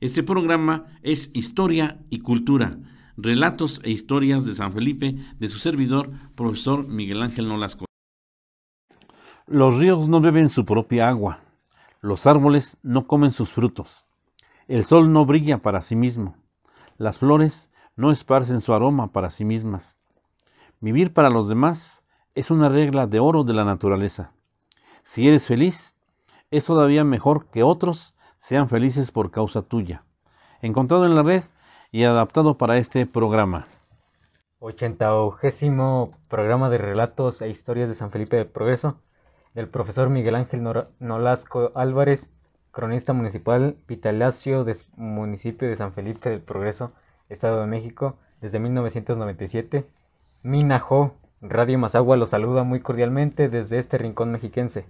Este programa es Historia y Cultura, relatos e historias de San Felipe de su servidor, profesor Miguel Ángel Nolasco. Los ríos no beben su propia agua, los árboles no comen sus frutos, el sol no brilla para sí mismo, las flores no esparcen su aroma para sí mismas. Vivir para los demás es una regla de oro de la naturaleza. Si eres feliz, es todavía mejor que otros sean felices por causa tuya. Encontrado en la red y adaptado para este programa. 80 programa de relatos e historias de San Felipe de Progreso del profesor Miguel Ángel Nolasco Álvarez, cronista municipal vitalacio del municipio de San Felipe del Progreso, Estado de México, desde 1997. Minajo, Radio Mazagua lo saluda muy cordialmente desde este rincón mexiquense.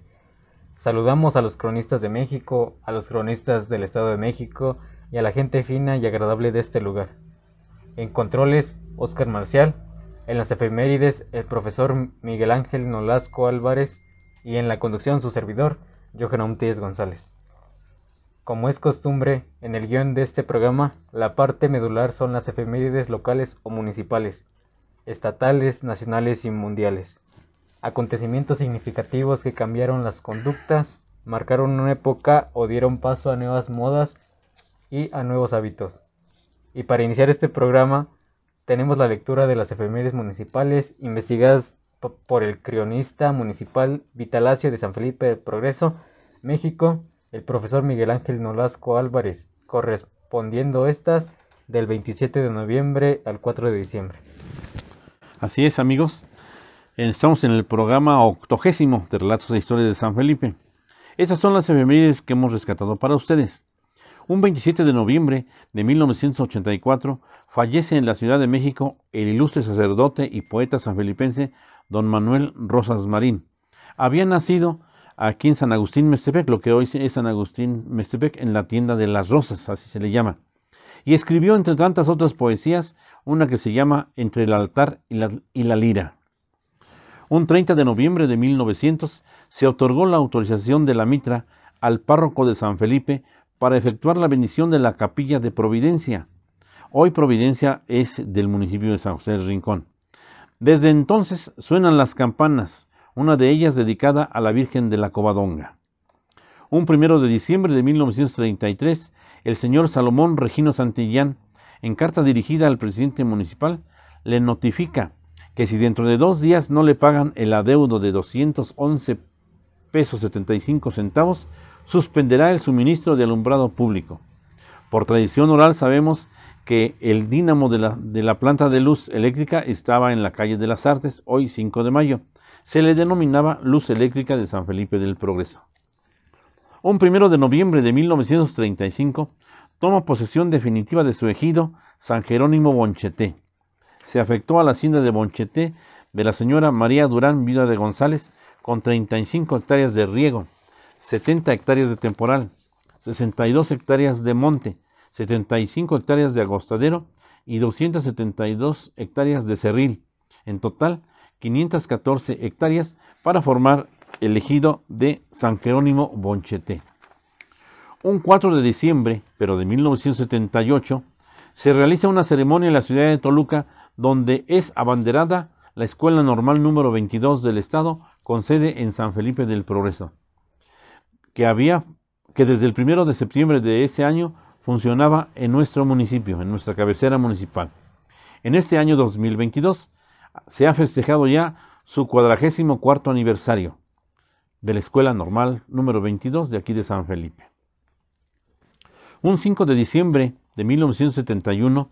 Saludamos a los cronistas de México, a los cronistas del Estado de México y a la gente fina y agradable de este lugar. En controles, Oscar Marcial. En las efemérides, el profesor Miguel Ángel Nolasco Álvarez. Y en la conducción, su servidor, Johan Tíez González. Como es costumbre, en el guion de este programa, la parte medular son las efemérides locales o municipales, estatales, nacionales y mundiales acontecimientos significativos que cambiaron las conductas, marcaron una época o dieron paso a nuevas modas y a nuevos hábitos. Y para iniciar este programa tenemos la lectura de las efemérides municipales investigadas por el cronista municipal Vitalacio de San Felipe del Progreso, México, el profesor Miguel Ángel Nolasco Álvarez, correspondiendo estas del 27 de noviembre al 4 de diciembre. Así es, amigos. Estamos en el programa octogésimo de Relatos e Historias de San Felipe. Estas son las efemérides que hemos rescatado para ustedes. Un 27 de noviembre de 1984 fallece en la Ciudad de México el ilustre sacerdote y poeta sanfelipense don Manuel Rosas Marín. Había nacido aquí en San Agustín Mestepec, lo que hoy es San Agustín Mestepec, en la tienda de las rosas, así se le llama. Y escribió, entre tantas otras poesías, una que se llama Entre el altar y la lira. Un 30 de noviembre de 1900 se otorgó la autorización de la mitra al párroco de San Felipe para efectuar la bendición de la capilla de Providencia. Hoy Providencia es del municipio de San José del Rincón. Desde entonces suenan las campanas, una de ellas dedicada a la Virgen de la Covadonga. Un primero de diciembre de 1933, el señor Salomón Regino Santillán, en carta dirigida al presidente municipal, le notifica que si dentro de dos días no le pagan el adeudo de 211 pesos 75 centavos, suspenderá el suministro de alumbrado público. Por tradición oral sabemos que el dínamo de la, de la, planta de luz eléctrica estaba en la calle de las Artes, hoy 5 de mayo. Se le denominaba Luz Eléctrica de San Felipe del Progreso. Un primero de noviembre de 1935 toma posesión definitiva de su ejido San Jerónimo Boncheté se afectó a la hacienda de Boncheté de la señora María Durán, vida de González, con 35 hectáreas de riego, 70 hectáreas de temporal, 62 hectáreas de monte, 75 hectáreas de agostadero y 272 hectáreas de cerril. En total, 514 hectáreas para formar el ejido de San Jerónimo Boncheté. Un 4 de diciembre, pero de 1978, se realiza una ceremonia en la ciudad de Toluca donde es abanderada la Escuela Normal número 22 del Estado, con sede en San Felipe del Progreso, que, había, que desde el primero de septiembre de ese año funcionaba en nuestro municipio, en nuestra cabecera municipal. En este año 2022 se ha festejado ya su cuadragésimo cuarto aniversario de la Escuela Normal número 22 de aquí de San Felipe. Un 5 de diciembre de 1971,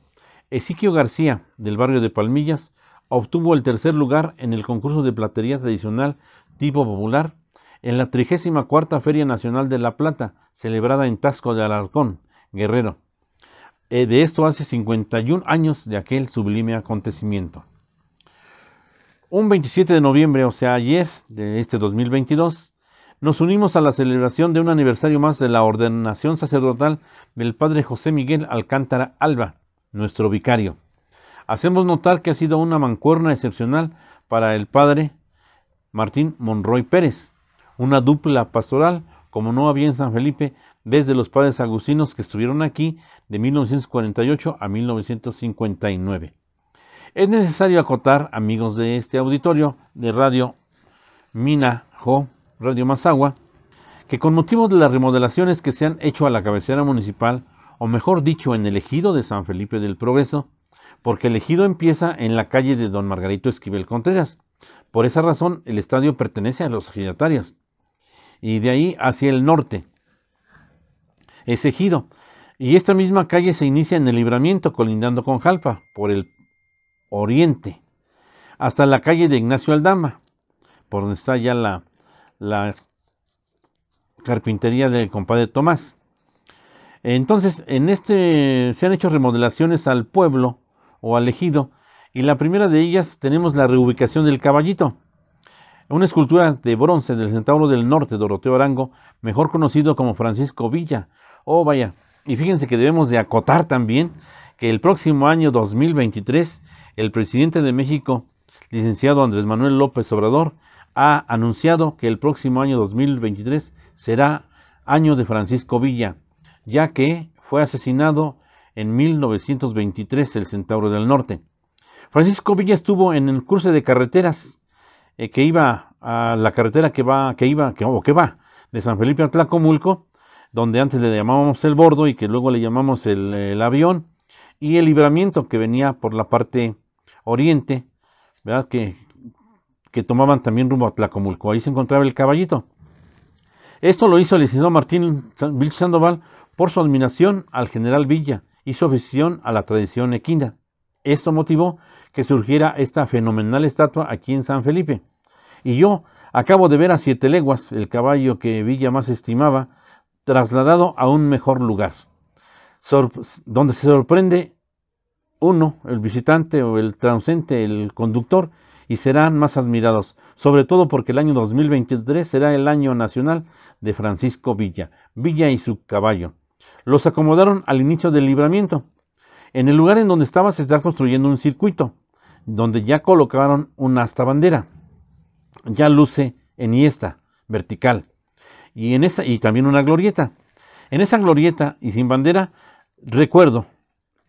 Ezequiel García, del barrio de Palmillas, obtuvo el tercer lugar en el concurso de platería tradicional tipo popular en la 34 Feria Nacional de La Plata, celebrada en Tasco de Alarcón, Guerrero. Eh, de esto hace 51 años de aquel sublime acontecimiento. Un 27 de noviembre, o sea, ayer de este 2022, nos unimos a la celebración de un aniversario más de la ordenación sacerdotal del Padre José Miguel Alcántara Alba, nuestro vicario. Hacemos notar que ha sido una mancuerna excepcional para el padre Martín Monroy Pérez, una dupla pastoral como no había en San Felipe desde los padres agustinos que estuvieron aquí de 1948 a 1959. Es necesario acotar, amigos de este auditorio de Radio Mina Jo, Radio Mazagua, que con motivo de las remodelaciones que se han hecho a la cabecera municipal, o mejor dicho, en el ejido de San Felipe del Progreso, porque el ejido empieza en la calle de Don Margarito Esquivel Contreras. Por esa razón, el estadio pertenece a los ejidatarios. Y de ahí hacia el norte es ejido. Y esta misma calle se inicia en el libramiento, colindando con Jalpa, por el oriente, hasta la calle de Ignacio Aldama, por donde está ya la, la carpintería del compadre Tomás. Entonces, en este se han hecho remodelaciones al pueblo o al ejido, y la primera de ellas tenemos la reubicación del caballito, una escultura de bronce del Centauro del Norte, Doroteo Arango, mejor conocido como Francisco Villa. Oh, vaya, y fíjense que debemos de acotar también que el próximo año 2023, el presidente de México, licenciado Andrés Manuel López Obrador, ha anunciado que el próximo año 2023 será año de Francisco Villa, ya que fue asesinado en 1923 el Centauro del Norte. Francisco Villa estuvo en el cruce de carreteras eh, que iba a la carretera que va, que iba, que, o que va de San Felipe a Tlacomulco, donde antes le llamábamos el bordo y que luego le llamamos el, avión, y el libramiento que venía por la parte oriente, ¿verdad? Que, que tomaban también rumbo a Tlacomulco. Ahí se encontraba el caballito. Esto lo hizo el licenciado Martín Vilch Sandoval por su admiración al general Villa y su afición a la tradición equina. Esto motivó que surgiera esta fenomenal estatua aquí en San Felipe. Y yo acabo de ver a siete leguas el caballo que Villa más estimaba, trasladado a un mejor lugar, donde se sorprende uno, el visitante o el transeúnte, el conductor, y serán más admirados, sobre todo porque el año 2023 será el año nacional de Francisco Villa, Villa y su caballo. Los acomodaron al inicio del libramiento. En el lugar en donde estaba se está construyendo un circuito, donde ya colocaron una asta bandera. Ya luce esta vertical. Y, en esa, y también una glorieta. En esa glorieta y sin bandera, recuerdo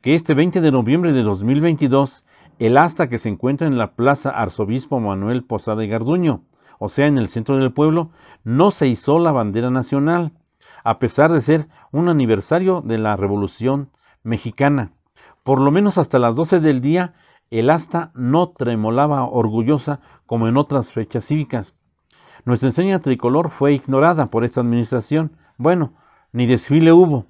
que este 20 de noviembre de 2022, el asta que se encuentra en la Plaza Arzobispo Manuel Posada y Garduño, o sea, en el centro del pueblo, no se izó la bandera nacional, a pesar de ser un aniversario de la Revolución Mexicana. Por lo menos hasta las 12 del día, el asta no tremolaba orgullosa como en otras fechas cívicas. Nuestra enseña tricolor fue ignorada por esta administración. Bueno, ni desfile hubo.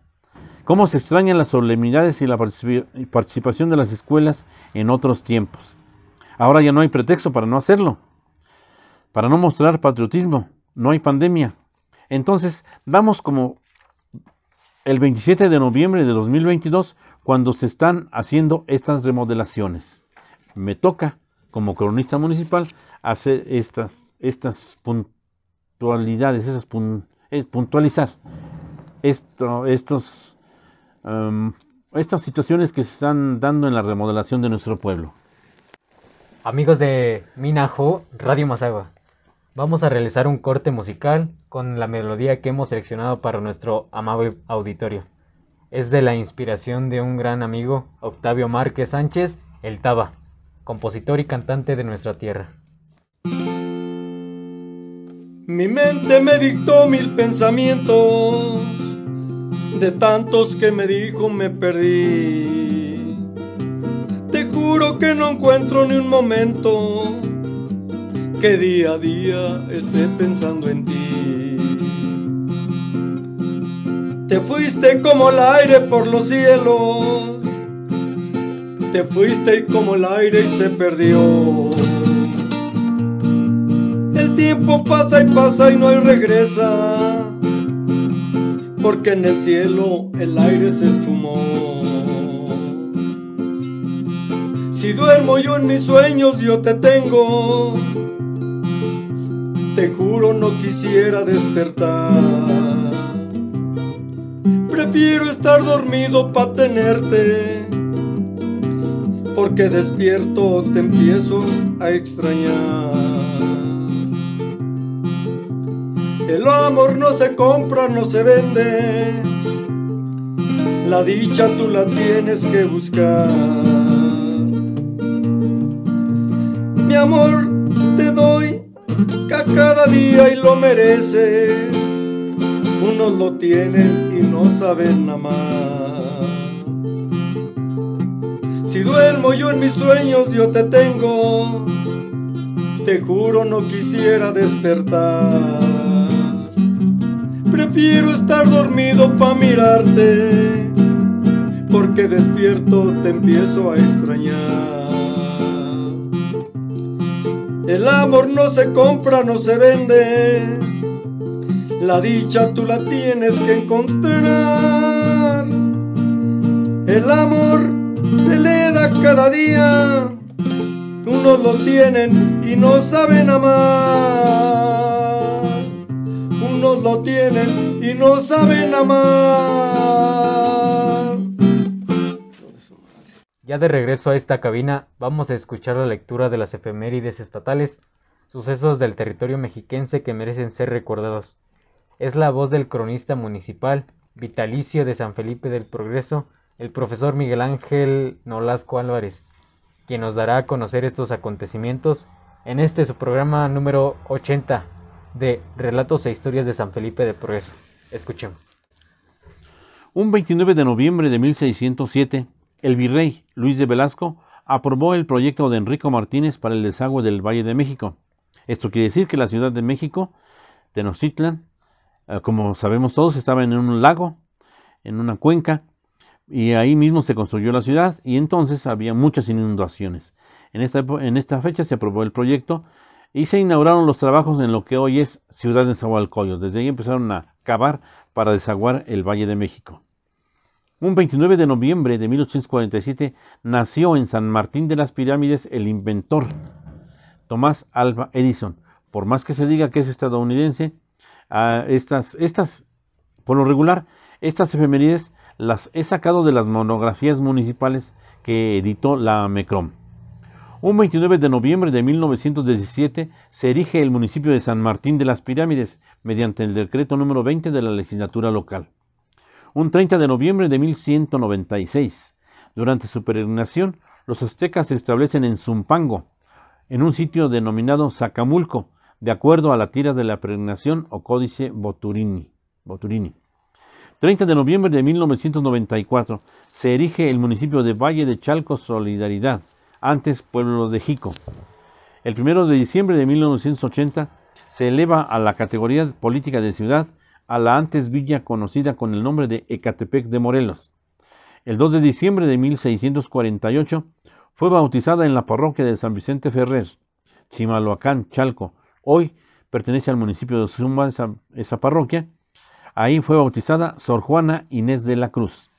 ¿Cómo se extrañan las solemnidades y la participación de las escuelas en otros tiempos? Ahora ya no hay pretexto para no hacerlo, para no mostrar patriotismo. No hay pandemia. Entonces, vamos como el 27 de noviembre de 2022 cuando se están haciendo estas remodelaciones. Me toca, como cronista municipal, hacer estas, estas puntualidades, esas eh, puntualizar esto, estos, em, estas situaciones que se están dando en la remodelación de nuestro pueblo. Amigos de Minajo, Radio Mazagua, vamos a realizar un corte musical con la melodía que hemos seleccionado para nuestro amable auditorio es de la inspiración de un gran amigo, Octavio Márquez Sánchez, el Taba, compositor y cantante de nuestra tierra. Mi mente me dictó mil pensamientos, de tantos que me dijo me perdí. Te juro que no encuentro ni un momento que día a día esté pensando en ti. Te fuiste como el aire por los cielos. Te fuiste como el aire y se perdió. El tiempo pasa y pasa y no hay regresa. Porque en el cielo el aire se esfumó. Si duermo yo en mis sueños, yo te tengo. Te juro no quisiera despertar. Prefiero estar dormido para tenerte, porque despierto te empiezo a extrañar. El amor no se compra, no se vende, la dicha tú la tienes que buscar. Mi amor te doy a cada día y lo merece. Unos lo tienen y no saben nada más. Si duermo yo en mis sueños, yo te tengo. Te juro no quisiera despertar. Prefiero estar dormido pa' mirarte, porque despierto te empiezo a extrañar. El amor no se compra, no se vende. La dicha tú la tienes que encontrar. El amor se le da cada día. Unos lo tienen y no saben amar lo tienen y no saben amar. Ya de regreso a esta cabina, vamos a escuchar la lectura de las efemérides estatales, sucesos del territorio mexiquense que merecen ser recordados. Es la voz del cronista municipal, vitalicio de San Felipe del Progreso, el profesor Miguel Ángel Nolasco Álvarez, quien nos dará a conocer estos acontecimientos en este su programa número 80 de Relatos e Historias de San Felipe de Progreso. Escuchemos. Un 29 de noviembre de 1607, el virrey Luis de Velasco aprobó el proyecto de Enrico Martínez para el desagüe del Valle de México. Esto quiere decir que la ciudad de México, Tenochtitlan, eh, como sabemos todos, estaba en un lago, en una cuenca, y ahí mismo se construyó la ciudad y entonces había muchas inundaciones. En esta, en esta fecha se aprobó el proyecto y se inauguraron los trabajos en lo que hoy es Ciudad de Zahualcoyo. Desde ahí empezaron a cavar para desaguar el Valle de México. Un 29 de noviembre de 1847 nació en San Martín de las Pirámides el inventor Tomás Alba Edison. Por más que se diga que es estadounidense, estas, estas, por lo regular, estas efemérides las he sacado de las monografías municipales que editó la MECROM. Un 29 de noviembre de 1917 se erige el municipio de San Martín de las Pirámides mediante el decreto número 20 de la legislatura local. Un 30 de noviembre de 1196, durante su peregrinación, los aztecas se establecen en Zumpango, en un sitio denominado Zacamulco, de acuerdo a la tira de la peregrinación o códice Boturini. Boturini. 30 de noviembre de 1994 se erige el municipio de Valle de Chalco Solidaridad, antes pueblo de Jico. El 1 de diciembre de 1980 se eleva a la categoría política de ciudad a la antes villa conocida con el nombre de Ecatepec de Morelos. El 2 de diciembre de 1648 fue bautizada en la parroquia de San Vicente Ferrer, Chimaloacán, Chalco. Hoy pertenece al municipio de Zumba esa, parroquia. Ahí fue bautizada Sor Juana Inés de la Cruz.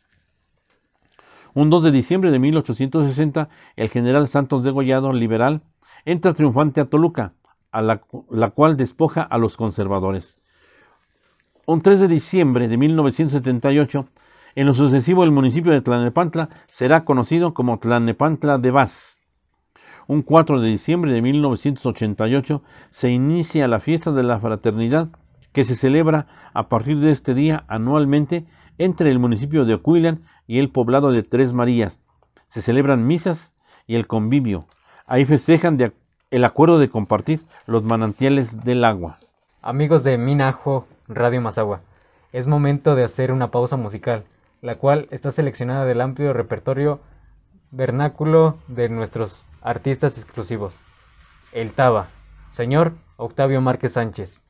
Un 2 de diciembre de 1860, el general Santos Degollado, liberal, entra triunfante a Toluca, a la, cual despoja a los conservadores. Un 3 de diciembre de 1978, en lo sucesivo el municipio de Tlanepantla será conocido como Tlanepantla de Vaz. Un 4 de diciembre de 1988 se inicia la fiesta de la fraternidad que se celebra a partir de este día anualmente entre el municipio de Ocuilan y el poblado de Tres Marías. Se celebran misas y el convivio. Ahí festejan el acuerdo de compartir los manantiales del agua. Amigos de Minajo Radio Mazagua, es momento de hacer una pausa musical, la cual está seleccionada del amplio repertorio vernáculo de nuestros artistas exclusivos. El Taba, señor Octavio Márquez Sánchez,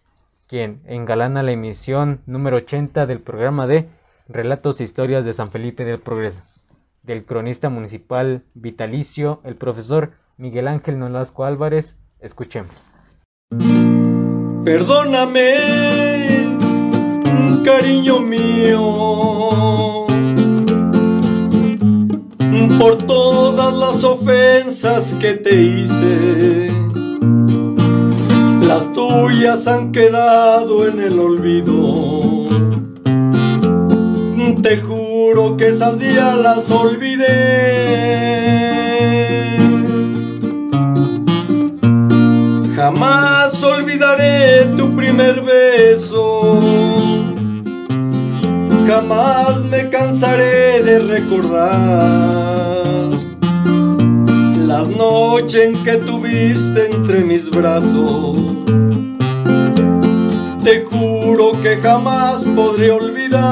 quien engalana la emisión número 80 del programa de Relatos e historias de San Felipe del Progreso, del cronista municipal vitalicio, el profesor Miguel Ángel Nolasco Álvarez. Escuchemos. Perdóname, cariño mío, por todas las ofensas que te hice. Las tuyas han quedado en el olvido te juro que esas días las olvidé. Jamás olvidaré tu primer beso. Jamás me cansaré de recordar las noches en que tuviste entre mis brazos. Te juro que jamás podré olvidar.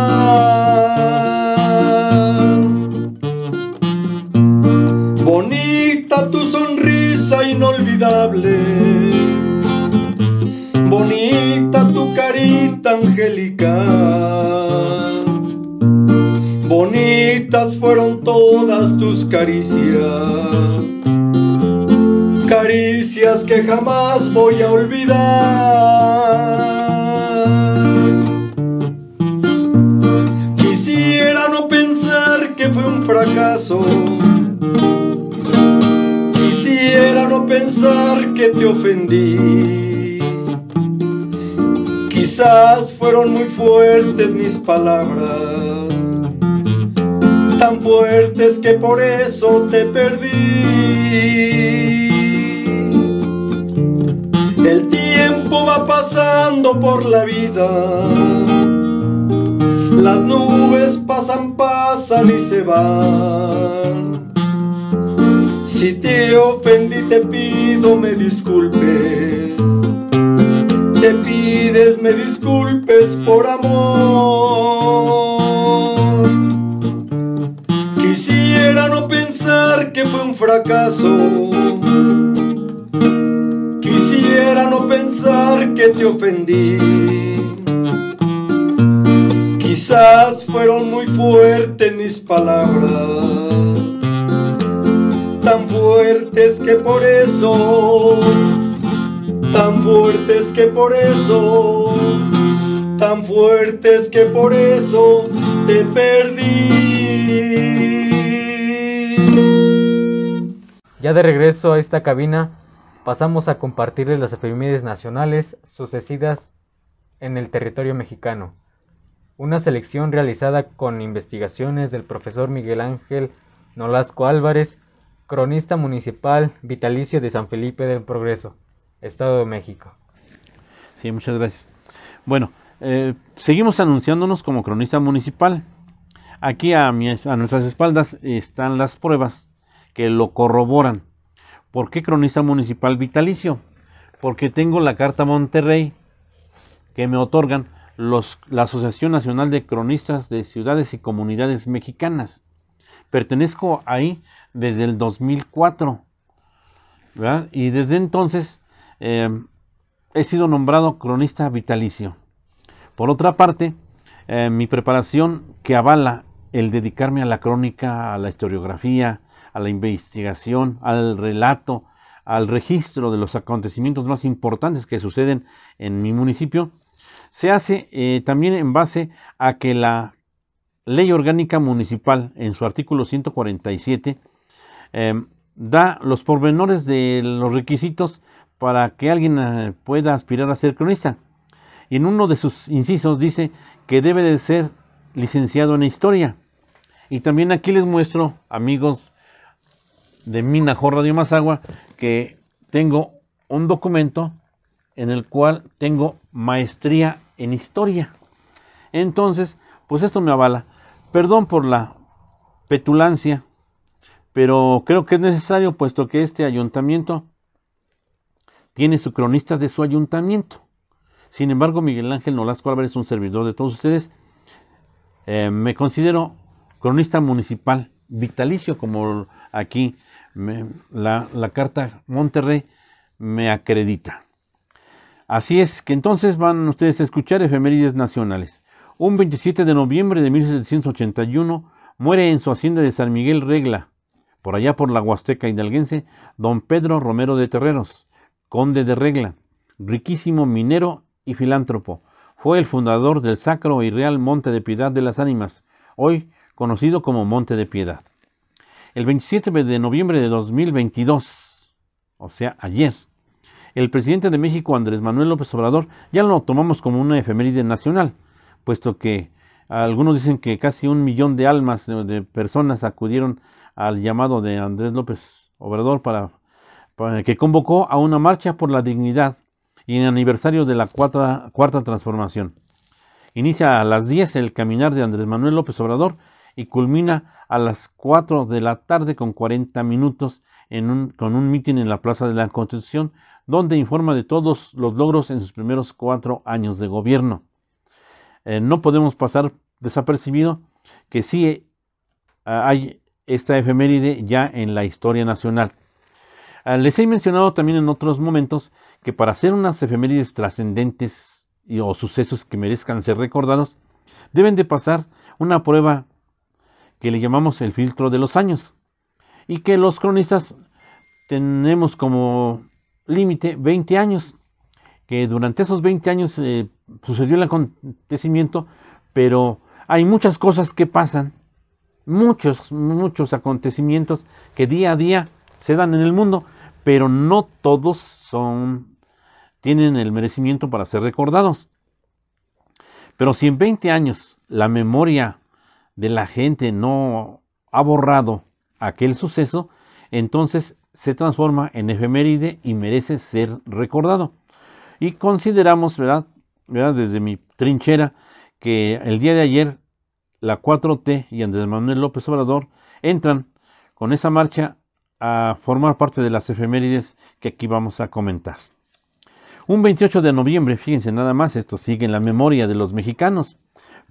Bonita tu sonrisa inolvidable. Bonita tu carita angelical. Bonitas fueron todas tus caricias, caricias que jamás voy a olvidar. Quisiera no pensar que fue un fracaso. Quisiera no pensar que te ofendí. Quizás fueron muy fuertes mis palabras tan fuertes que por eso te perdí. El tiempo va pasando por la vida. Las nubes pasan, pasan y se van. Si te ofendí te pido me disculpes. Te pides me disculpes por amor. Te ofendí. Quizás fueron muy fuertes mis palabras, tan fuertes que por eso, tan fuertes que por eso, tan fuertes que por eso te perdí. Ya de regreso a esta cabina, pasamos a compartirles las efemérides nacionales sucedidas en el territorio mexicano. Una selección realizada con investigaciones del profesor Miguel Ángel Nolasco Álvarez, cronista municipal vitalicio de San Felipe del Progreso, Estado de México. Sí, muchas gracias. Bueno, eh, seguimos anunciándonos como cronista municipal. Aquí a, a nuestras espaldas están las pruebas que lo corroboran. ¿Por qué cronista municipal vitalicio? Porque tengo la Carta Monterrey que me otorgan la Asociación Nacional de Cronistas de Ciudades y Comunidades Mexicanas. Pertenezco ahí desde el 2004. Y desde entonces em, he sido nombrado cronista vitalicio. Por otra parte, eh, mi preparación que avala el dedicarme a la crónica, a la historiografía, a la investigación, al relato, al registro de los acontecimientos más importantes que suceden en mi municipio, se hace eh, también en base a que la ley orgánica municipal en su artículo 147 em, da los pormenores de los requisitos para que alguien eh, pueda aspirar a ser cronista. Y en uno de sus incisos dice que debe de ser licenciado en historia. Y también aquí les muestro, amigos de Minajo Radio Mazagua que tengo un documento en el cual tengo maestría en historia. Entonces, pues esto me avala. Perdón por la petulancia, pero creo que es necesario puesto que este ayuntamiento tiene su cronista de su ayuntamiento. Sin embargo, Miguel Ángel Nolasco Álvarez un servidor de todos ustedes. Eh, me considero cronista municipal vitalicio, como aquí la, la carta Monterrey me acredita. Así es que entonces van ustedes a escuchar efemérides nacionales. Un 27 de noviembre de 1781 muere en su hacienda de San Miguel Regla, por allá por la Huasteca hidalguense, don Pedro Romero de Terreros, conde de Regla, riquísimo minero y filántropo. Fue el fundador del Sacro y Real Monte de Piedad de las Ánimas, hoy conocido como Monte de Piedad. El 27 de noviembre de 2022, o sea, ayer, el presidente de México, Andrés Manuel López Obrador, ya lo tomamos como una efeméride nacional, puesto que algunos dicen que casi un millón de almas de, personas acudieron al llamado de Andrés López Obrador para, que convocó a una marcha por la dignidad y en aniversario de la cuarta, cuarta transformación. Inicia a las 10 el caminar de Andrés Manuel López Obrador y culmina a las 4 de la tarde con 40 minutos en un, con un mitin en la Plaza de la Constitución, donde informa de todos los logros en sus primeros cuatro años de gobierno. Eh, no podemos pasar desapercibido que sí eh, hay esta efeméride ya en la historia nacional. Ah, les he mencionado también en otros momentos que para hacer unas efemérides trascendentes o sucesos que merezcan ser recordados, deben de pasar una prueba que le llamamos el filtro de los años y que los cronistas tenemos como límite 20 años, que durante esos 20 años eh, sucedió el acontecimiento, pero hay muchas cosas que pasan, muchos, muchos acontecimientos que día a día se dan en el mundo, pero no todos son, tienen el merecimiento para ser recordados. Pero si en 20 años la memoria de la gente no ha borrado aquel suceso, entonces se transforma en efeméride y merece ser recordado. Y consideramos, ¿verdad? ¿verdad? Desde mi trinchera, que el día de ayer la 4T y Andrés Manuel López Obrador entran con esa marcha a formar parte de las efemérides que aquí vamos a comentar. Un 28 de noviembre, fíjense nada más, esto sigue en la memoria de los mexicanos,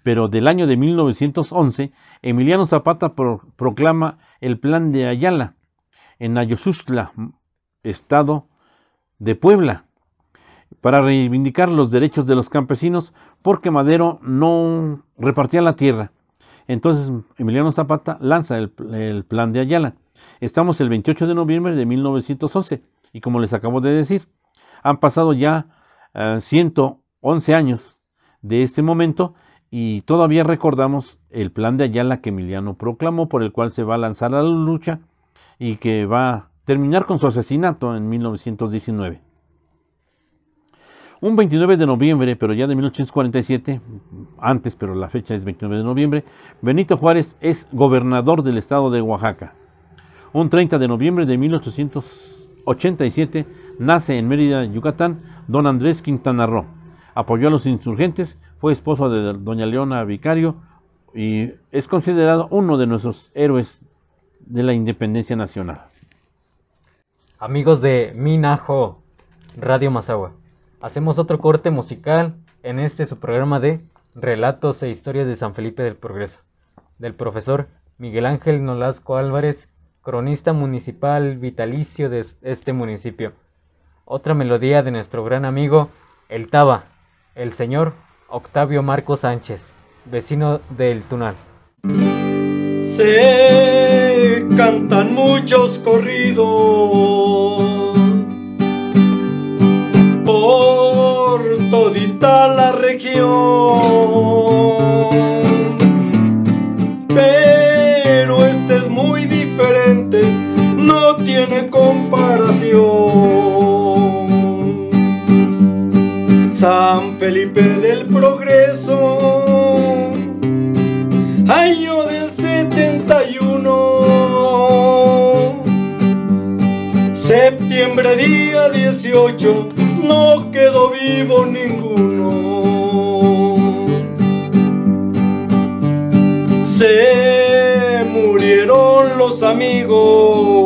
pero del año de 1911, Emiliano Zapata proclama el Plan de Ayala en Ayosustla, estado de Puebla, para reivindicar los derechos de los campesinos porque Madero no repartía la tierra. Entonces Emiliano Zapata lanza el, Plan de Ayala. Estamos el 28 de noviembre de 1911 y como les acabo de decir, han pasado ya 111 eh, años de este momento y todavía recordamos el plan de Ayala que Emiliano proclamó por el cual se va a lanzar a la lucha y que va a terminar con su asesinato en 1919. Un 29 de noviembre, pero ya de 1847, antes, pero la fecha es 29 de noviembre, Benito Juárez es gobernador del estado de Oaxaca. Un 30 de noviembre de 1887 nace en Mérida, Yucatán, don Andrés Quintana Roo. Apoyó a los insurgentes, fue esposo de doña Leona Vicario y es considerado uno de nuestros héroes de la independencia nacional. Amigos de Minajo, Radio Mazagua. Hacemos otro corte musical en este su programa de Relatos e Historias de San Felipe del Progreso, del profesor Miguel Ángel Nolasco Álvarez, cronista municipal vitalicio de este municipio. Otra melodía de nuestro gran amigo El Taba, el señor Octavio Marco Sánchez, vecino del Tunal. Se cantan muchos corridos por todita la región. San Felipe del Progreso, año del 71, septiembre día 18 no quedó vivo ninguno. Se murieron los amigos.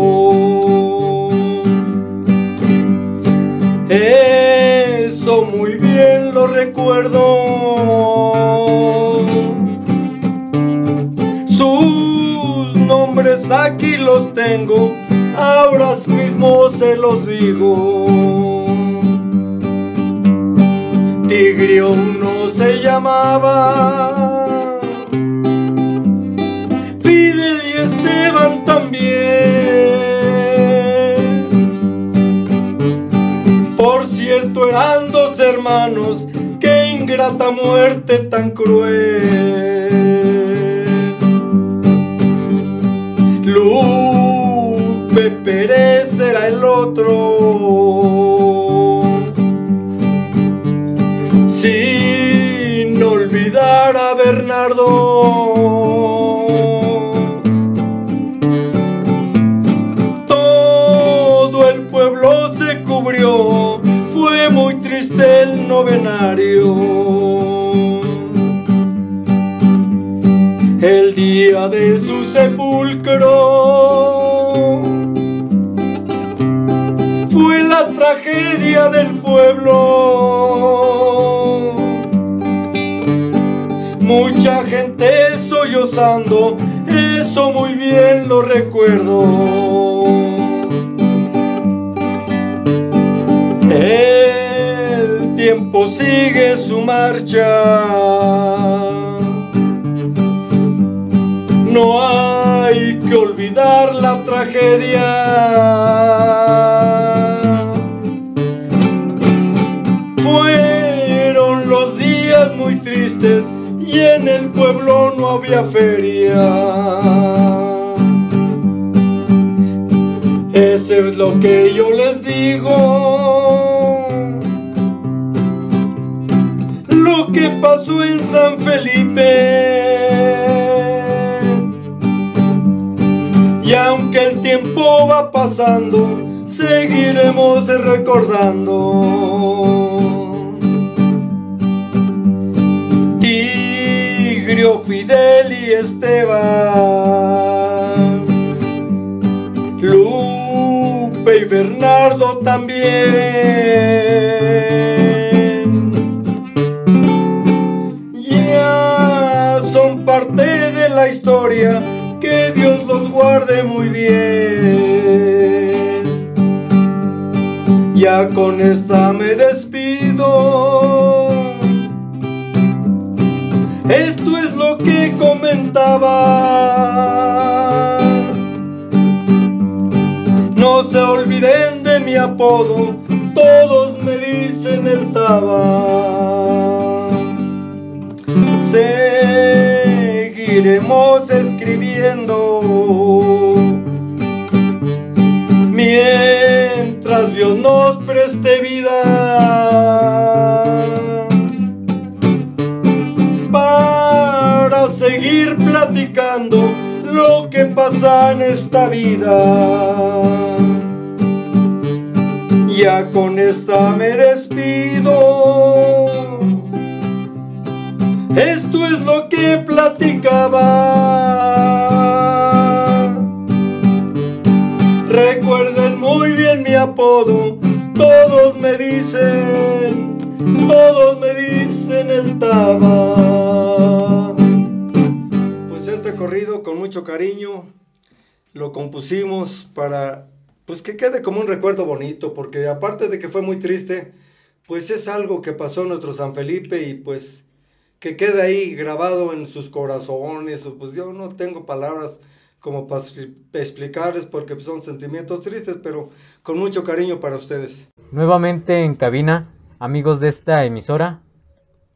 Sus nombres aquí los tengo, ahora mismo se los digo. Tigrio uno se llamaba, Fidel y Esteban también. Por cierto eran dos hermanos, muerte tan cruel. Lupe Pérez era el otro. a Bernardo. Todo el pueblo se cubrió, fue muy triste el novenario. Mucha gente sollozando, eso muy bien lo recuerdo. El tiempo sigue su marcha no hay que olvidar la tragedia. Pueblo no había feria. Eso es lo que yo les digo. Lo que pasó en San Felipe. Y aunque el tiempo va pasando, seguiremos recordando. Esteban. Esto es lo que platicaba. Recuerden muy bien mi apodo. Todos me dicen, todos me dicen el Taba. Pues este corrido con mucho cariño lo compusimos para pues que quede como un recuerdo bonito, porque aparte de que fue muy triste, pues es algo que pasó en nuestro San Felipe y pues que quede ahí grabado en sus corazones, pues yo no tengo palabras como para explicarles porque son sentimientos tristes, pero con mucho cariño para ustedes. Nuevamente en cabina, amigos de esta emisora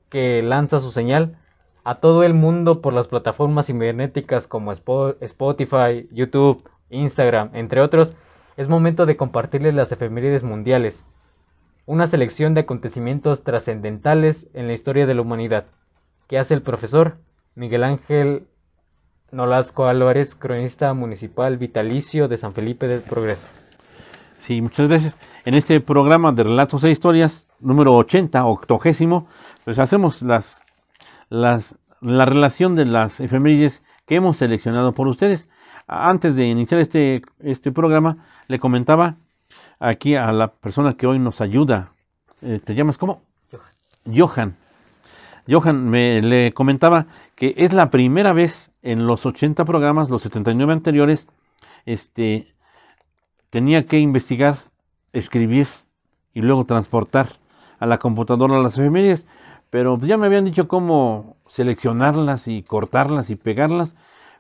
que lanza su señal a todo el mundo por las plataformas cibernéticas como Spotify, YouTube, Instagram, entre otros, es momento de compartirles las efemérides mundiales, una selección de acontecimientos trascendentales en la historia de la humanidad, que hace el profesor Miguel Ángel Nolasco Álvarez, cronista municipal vitalicio de San Felipe del Progreso. Sí, muchas gracias. En este programa de Relatos e Historias, número 80, octogésimo, pues hacemos las, las, la relación de las efemérides que hemos seleccionado por ustedes. Antes de iniciar este, este programa, le comentaba aquí a la persona que hoy nos ayuda. Eh, ¿Te llamas cómo? Johan. Johan. Johan me le comentaba que es la primera vez en los 80 programas, los 79 anteriores, este, tenía que investigar, escribir y luego transportar a la computadora las efemérides, pero ya me habían dicho cómo seleccionarlas y cortarlas y pegarlas,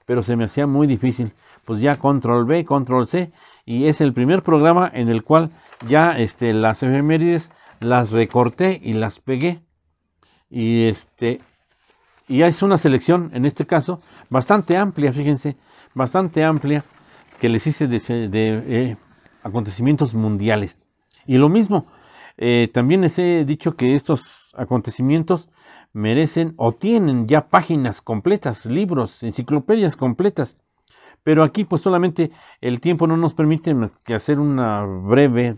pero se me hacía muy difícil. Pues ya control B, control C, y es el primer programa en el cual ya este, las efemérides las recorté y las pegué. Y este y es una selección, en este caso, bastante amplia, fíjense, bastante amplia, que les hice de, eh, acontecimientos mundiales. Y lo mismo, eh, también les he dicho que estos acontecimientos merecen o tienen ya páginas completas, libros, enciclopedias completas. Pero aquí pues solamente el tiempo no nos permite que hacer una breve,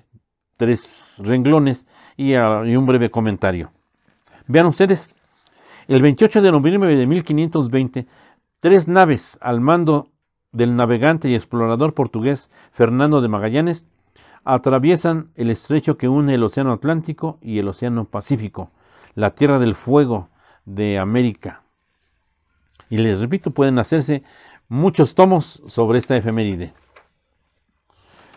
tres renglones y, ah, y un breve comentario. Vean ustedes, el 28 de noviembre de 1520 Tres naves al mando del navegante y explorador portugués Fernando de Magallanes atraviesan el estrecho que une el Océano Atlántico y el Océano Pacífico, la Tierra del Fuego de América. Y les repito, pueden hacerse muchos tomos sobre esta efeméride.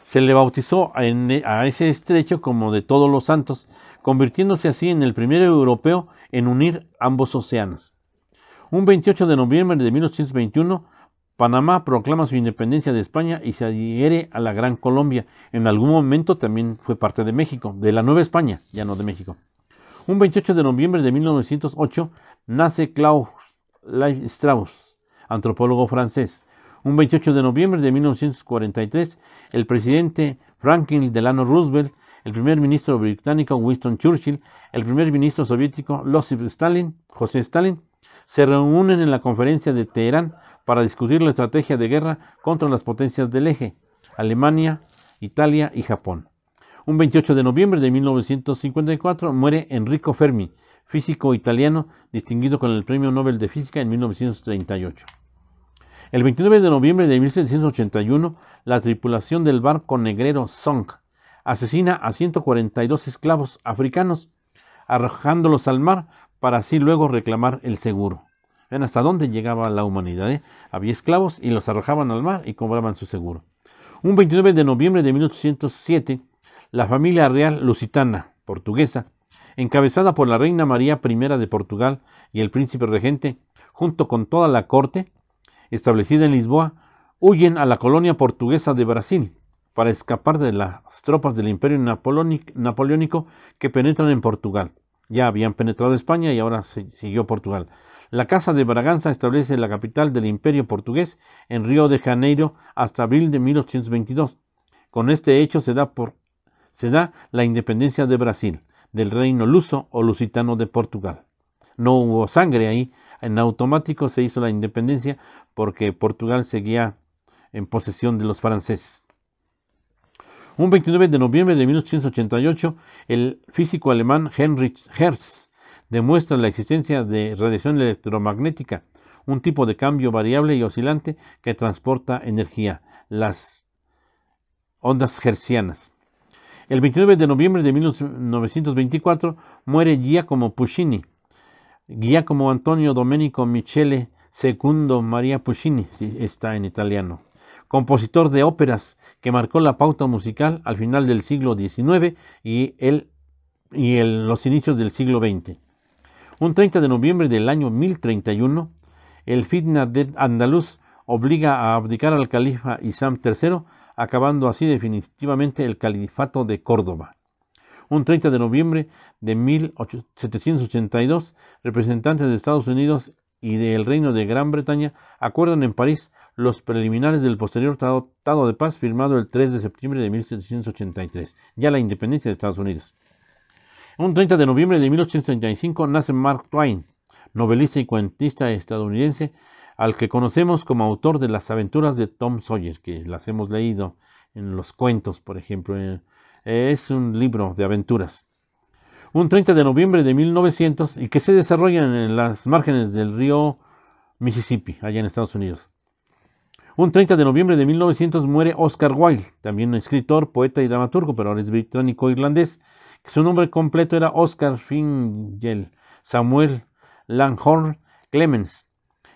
Se le bautizó a ese estrecho como de todos los santos, convirtiéndose así en el primer europeo en unir ambos océanos. Un 28 de noviembre de 1821, Panamá proclama su independencia de España y se adhiere a la Gran Colombia. En algún momento también fue parte de México, de la Nueva España, ya no de México. Un 28 de noviembre de 1908 nace Klaus Levi Strauss, antropólogo francés. Un 28 de noviembre de 1943, el presidente Franklin Delano Roosevelt, el primer ministro británico Winston Churchill, el primer ministro soviético Joseph Stalin, José Stalin, se reúnen en la conferencia de Teherán para discutir la estrategia de guerra contra las potencias del eje, Alemania, Italia y Japón. Un 28 de noviembre de 1954 muere Enrico Fermi, físico italiano distinguido con el Premio Nobel de Física en 1938. El 29 de noviembre de 1781, la tripulación del barco negrero Song asesina a 142 esclavos africanos, arrojándolos al mar para así luego reclamar el seguro. Ven hasta dónde llegaba la humanidad. ¿eh? Había esclavos y los arrojaban al mar y cobraban su seguro. Un 29 de noviembre de 1807, la familia real lusitana, portuguesa, encabezada por la reina María I de Portugal y el príncipe regente, junto con toda la corte, establecida en Lisboa, huyen a la colonia portuguesa de Brasil para escapar de las tropas del imperio napoleónico que penetran en Portugal. Ya habían penetrado España y ahora siguió Portugal. La Casa de Braganza establece la capital del imperio portugués en Río de Janeiro hasta abril de 1822. Con este hecho se da, se da la independencia de Brasil, del reino luso o lusitano de Portugal. No hubo sangre ahí, en automático se hizo la independencia porque Portugal seguía en posesión de los franceses. Un 29 de noviembre de 1888, el físico alemán Heinrich Hertz demuestra la existencia de radiación electromagnética, un tipo de cambio variable y oscilante que transporta energía, las ondas hertzianas. El 29 de noviembre de 1924 muere Giacomo Puccini. Giacomo Antonio Domenico Michele Secundo Maria Puccini, está en italiano, compositor de óperas que marcó la pauta musical al final del siglo XIX y, el, y los inicios del siglo XX. Un 30 de noviembre del año 1031, el fitna de Andaluz obliga a abdicar al califa Isam III, acabando así definitivamente el califato de Córdoba. Un 30 de noviembre de 1782, representantes de Estados Unidos y del Reino de Gran Bretaña acuerdan en París los preliminares del posterior Tratado de Paz firmado el 3 de septiembre de 1783, ya la independencia de Estados Unidos. Un 30 de noviembre de 1835 nace Mark Twain, novelista y cuentista estadounidense, al que conocemos como autor de las aventuras de Tom Sawyer, que las hemos leído en los cuentos, por ejemplo. Eh, es un libro de aventuras. Un 30 de noviembre de 1900 y que se desarrolla en las márgenes del río Mississippi, allá en Estados Unidos. Un 30 de noviembre de 1900 muere Oscar Wilde, también escritor, poeta y dramaturgo, pero ahora es británico-irlandés, su nombre completo era Oscar Fingel Samuel Langhorne Clemens.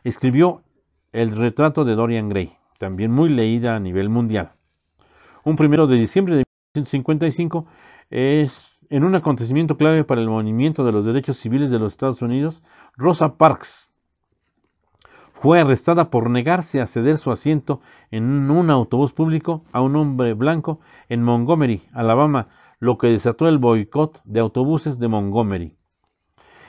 Escribió El retrato de Dorian Gray, también muy leída a nivel mundial. Un primero de diciembre de 1955 es en un acontecimiento clave para el movimiento de los derechos civiles de los Estados Unidos, Rosa Parks fue arrestada por negarse a ceder su asiento en un autobús público a un hombre blanco en Montgomery, Alabama, lo que desató el boicot de autobuses de Montgomery.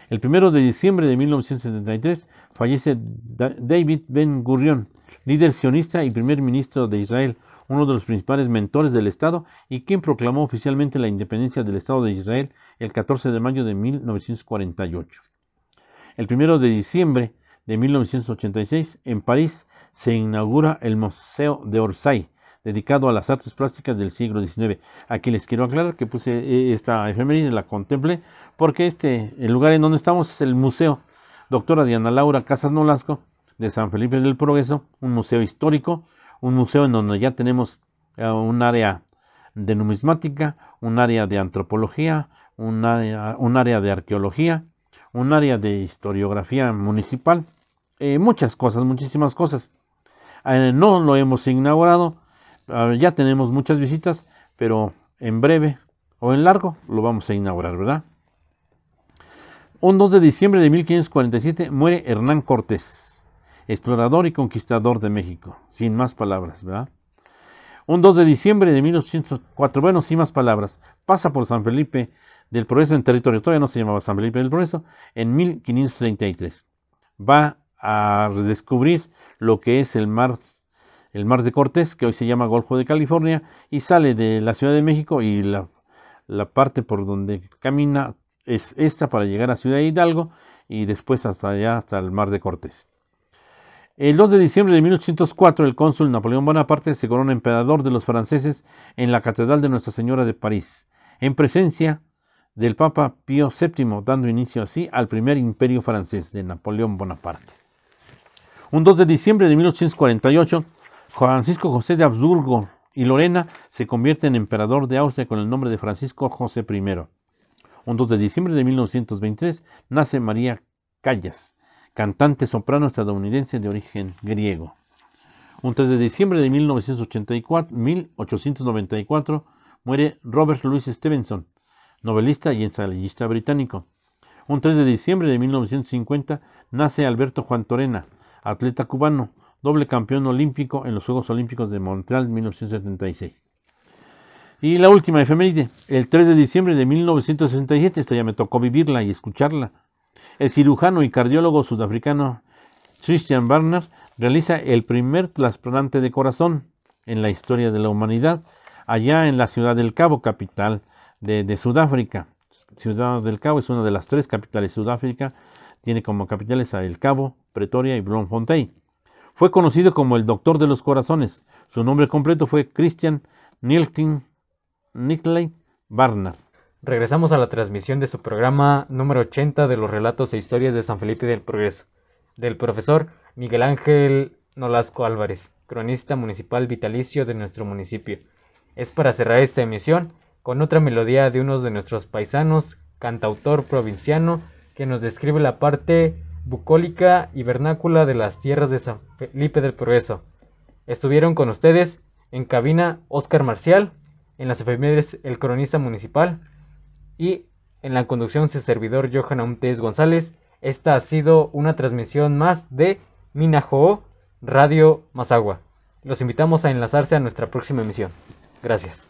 El 1 de diciembre de 1973 fallece David Ben Gurion, líder sionista y primer ministro de Israel, uno de los principales mentores del Estado y quien proclamó oficialmente la independencia del Estado de Israel el 14 de mayo de 1948. El 1 de diciembre de 1986, en París, se inaugura el Museo de Orsay, dedicado a las artes plásticas del siglo XIX. Aquí les quiero aclarar que puse eh, esta efeméride, la contemplé, porque este, el lugar en donde estamos es el Museo Doctora Diana Laura Casas Nolasco, de San Felipe del Progreso, un museo histórico, un museo en donde ya tenemos eh, un área de numismática, un área de antropología, un área, un área de arqueología, un área de historiografía municipal, eh, muchas cosas, muchísimas cosas. Eh, no lo hemos inaugurado, ah, ya tenemos muchas visitas, pero en breve o en largo lo vamos a inaugurar, ¿verdad? Un 2 de diciembre de 1547 muere Hernán Cortés, explorador y conquistador de México, sin más palabras, ¿verdad? Un 2 de diciembre de 1804, bueno, sin más palabras, pasa por San Felipe del Progreso en territorio, todavía no se llamaba San Felipe del Progreso, en 1533. Va a redescubrir lo que es el mar, el mar de Cortés, que hoy se llama Golfo de California, y sale de la Ciudad de México y la, la parte por donde camina es esta para llegar a Ciudad Hidalgo y después hasta allá, hasta el mar de Cortés. El 2 de diciembre de 1804, el cónsul Napoleón Bonaparte se corona emperador de los franceses en la Catedral de Nuestra Señora de París, en presencia del Papa Pío VII, dando inicio así al primer imperio francés de Napoleón Bonaparte. Un 2 de diciembre de 1848, Francisco José de Habsburgo y Lorena se convierte en emperador de Austria con el nombre de Francisco José I. Un 2 de diciembre de 1923 nace María Callas, cantante soprano estadounidense de origen griego. Un 3 de diciembre de 1984, 1894 muere Robert Louis Stevenson, novelista y ensayista británico. Un 3 de diciembre de 1950 nace Alberto Juan Torena, atleta cubano, doble campeón olímpico en los Juegos Olímpicos de Montreal 1976. Y la última efeméride, el 3 de diciembre de 1967, esta ya me tocó vivirla y escucharla, el cirujano y cardiólogo sudafricano Christian Barner realiza el primer trasplante de corazón en la historia de la humanidad allá en la ciudad del Cabo, capital de, Sudáfrica. Ciudad del Cabo es una de las tres capitales de Sudáfrica. Tiene como capitales a El Cabo, Pretoria y Bloemfontein. Fue conocido como el Doctor de los Corazones. Su nombre completo fue Christian Nielkin Nickley Barnard. Regresamos a la transmisión de su programa número 80 de los relatos e historias de San Felipe del Progreso, del profesor Miguel Ángel Nolasco Álvarez, cronista municipal vitalicio de nuestro municipio. Es para cerrar esta emisión con otra melodía de uno de nuestros paisanos, cantautor provinciano, que nos describe la parte bucólica y vernácula de las tierras de San Felipe del Progreso. Estuvieron con ustedes en cabina Oscar Marcial, en las efemérides el cronista municipal, y en la conducción su servidor Johan Aumtes González. Esta ha sido una transmisión más de Minajo Radio Mazagua. Los invitamos a enlazarse a nuestra próxima emisión. Gracias.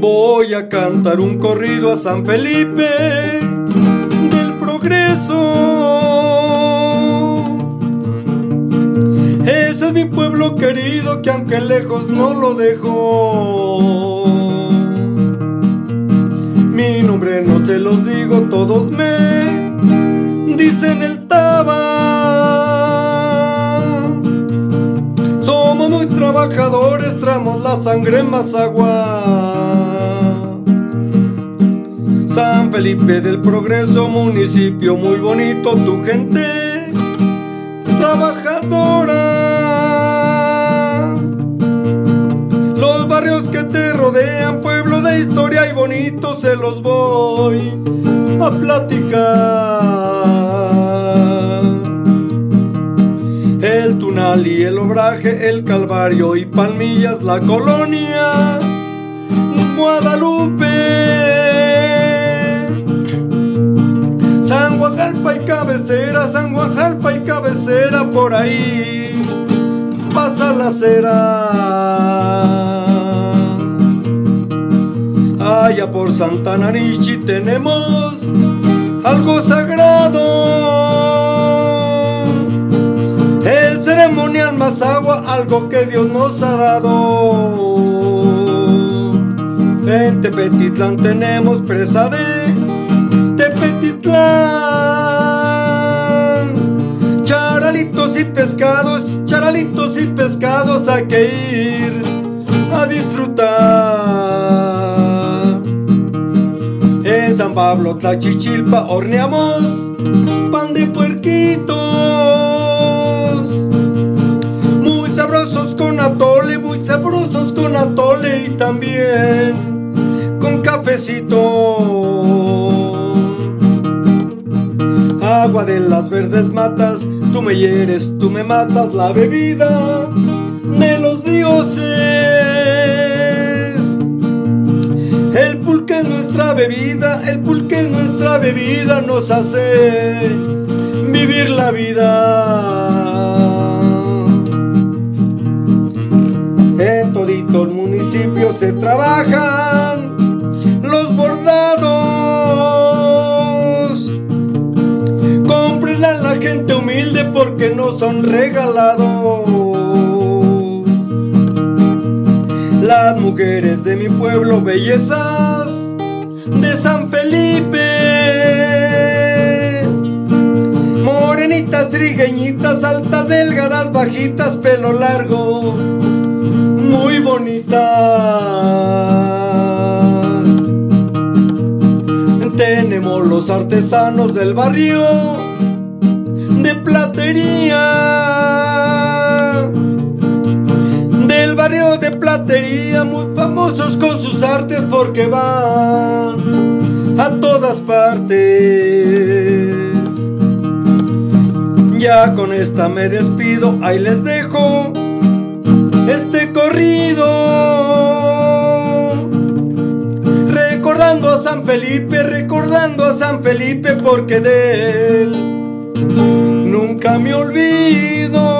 Voy a cantar un corrido a San Felipe Ese es mi pueblo querido que aunque lejos no lo dejo mi nombre no se los digo, todos me dicen el Taba. Somos muy trabajadores, tramos la sangre más agua. San Felipe del Progreso, municipio muy bonito, tu gente trabajadora. Los barrios que te rodean, pueblo de historia y bonito, se los voy a platicar. El Tunal y el Obraje, el Calvario y Palmillas, la colonia Guadalupe. San Guajalpa y cabecera, San Guajalpa y cabecera, por ahí pasa la cera. Allá por Santa Narichi tenemos algo sagrado. El ceremonial más agua, algo que Dios nos ha dado. En Tepetitlán tenemos presa de pescados, charalitos y pescados hay que ir a disfrutar. San Pablo, Tlachichilpa, horneamos pan de puerquito. cafecitos. Muy sabrosos con atole, muy sabrosos con atole y también con cafecito. Agua de las verdes matas, tú me hieres, tú me matas la bebida de los dioses. El pulque es nuestra bebida, el pulque es nuestra bebida, nos hace vivir la vida. En todito el municipio se trabajan son regalados. Las mujeres de mi pueblo, bellezas de San Felipe. Morenitas, trigueñitas, altas, delgadas, bajitas, pelo largo, muy bonitas. Tenemos los artesanos del barrio Del barrio de platería, muy famosos con sus artes porque van a todas partes. Ya con esta me despido, ahí les dejo este corrido. Recordando a San Felipe, recordando a San Felipe porque de él nunca me olvido.